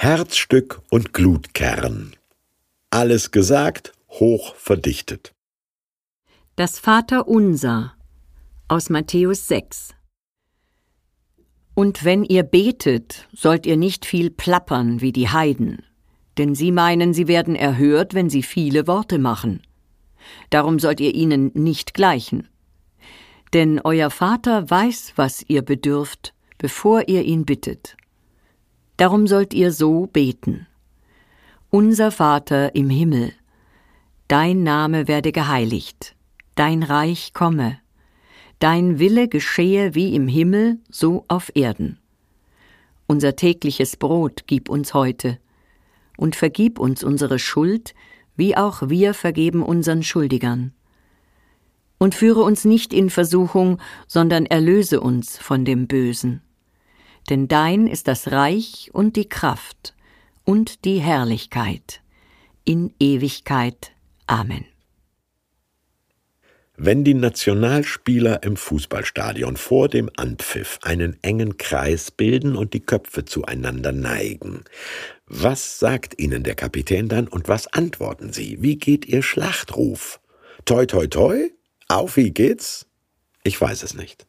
Herzstück und Glutkern. Alles gesagt, hoch verdichtet. Das Vaterunser aus Matthäus 6 Und wenn ihr betet, sollt ihr nicht viel plappern wie die Heiden, denn sie meinen, sie werden erhört, wenn sie viele Worte machen. Darum sollt ihr ihnen nicht gleichen. Denn euer Vater weiß, was ihr bedürft, bevor ihr ihn bittet. Darum sollt ihr so beten. Unser Vater im Himmel, dein Name werde geheiligt, dein Reich komme, dein Wille geschehe wie im Himmel, so auf Erden. Unser tägliches Brot gib uns heute, und vergib uns unsere Schuld, wie auch wir vergeben unseren Schuldigern. Und führe uns nicht in Versuchung, sondern erlöse uns von dem Bösen. Denn dein ist das Reich und die Kraft und die Herrlichkeit in Ewigkeit. Amen. Wenn die Nationalspieler im Fußballstadion vor dem Anpfiff einen engen Kreis bilden und die Köpfe zueinander neigen, was sagt ihnen der Kapitän dann und was antworten sie? Wie geht ihr Schlachtruf? Toi, toi, toi? Auf, wie geht's? Ich weiß es nicht.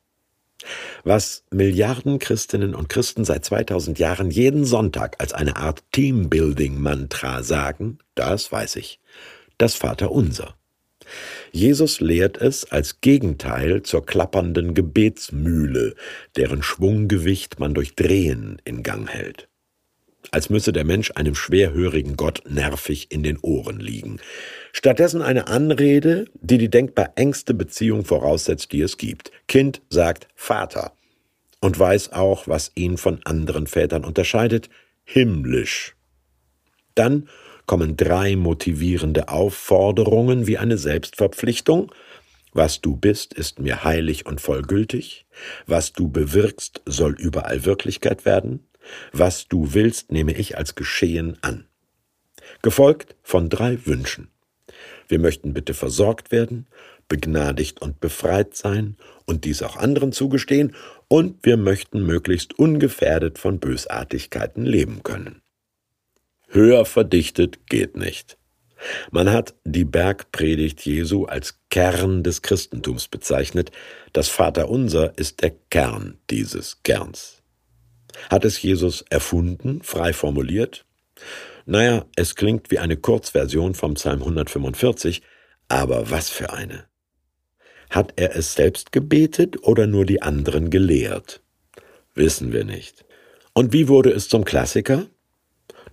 Was Milliarden Christinnen und Christen seit 2000 Jahren jeden Sonntag als eine Art Teambuilding-Mantra sagen, das weiß ich. Das Vaterunser. Jesus lehrt es als Gegenteil zur klappernden Gebetsmühle, deren Schwunggewicht man durch Drehen in Gang hält. Als müsse der Mensch einem schwerhörigen Gott nervig in den Ohren liegen. Stattdessen eine Anrede, die die denkbar engste Beziehung voraussetzt, die es gibt. Kind sagt Vater und weiß auch, was ihn von anderen Vätern unterscheidet, himmlisch. Dann kommen drei motivierende Aufforderungen wie eine Selbstverpflichtung. Was du bist, ist mir heilig und vollgültig. Was du bewirkst, soll überall Wirklichkeit werden. Was du willst, nehme ich als geschehen an. Gefolgt von drei Wünschen. Wir möchten bitte versorgt werden, begnadigt und befreit sein und dies auch anderen zugestehen, und wir möchten möglichst ungefährdet von Bösartigkeiten leben können. Höher verdichtet geht nicht. Man hat die Bergpredigt Jesu als Kern des Christentums bezeichnet. Das Vaterunser ist der Kern dieses Kerns. Hat es Jesus erfunden, frei formuliert? Naja, es klingt wie eine Kurzversion vom Psalm 145, aber was für eine. Hat er es selbst gebetet oder nur die anderen gelehrt? Wissen wir nicht. Und wie wurde es zum Klassiker?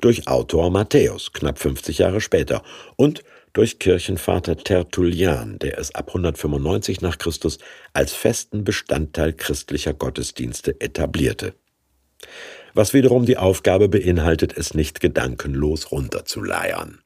durch Autor Matthäus knapp 50 Jahre später und durch Kirchenvater Tertullian, der es ab 195 nach Christus als festen Bestandteil christlicher Gottesdienste etablierte. Was wiederum die Aufgabe beinhaltet, es nicht gedankenlos runterzuleiern.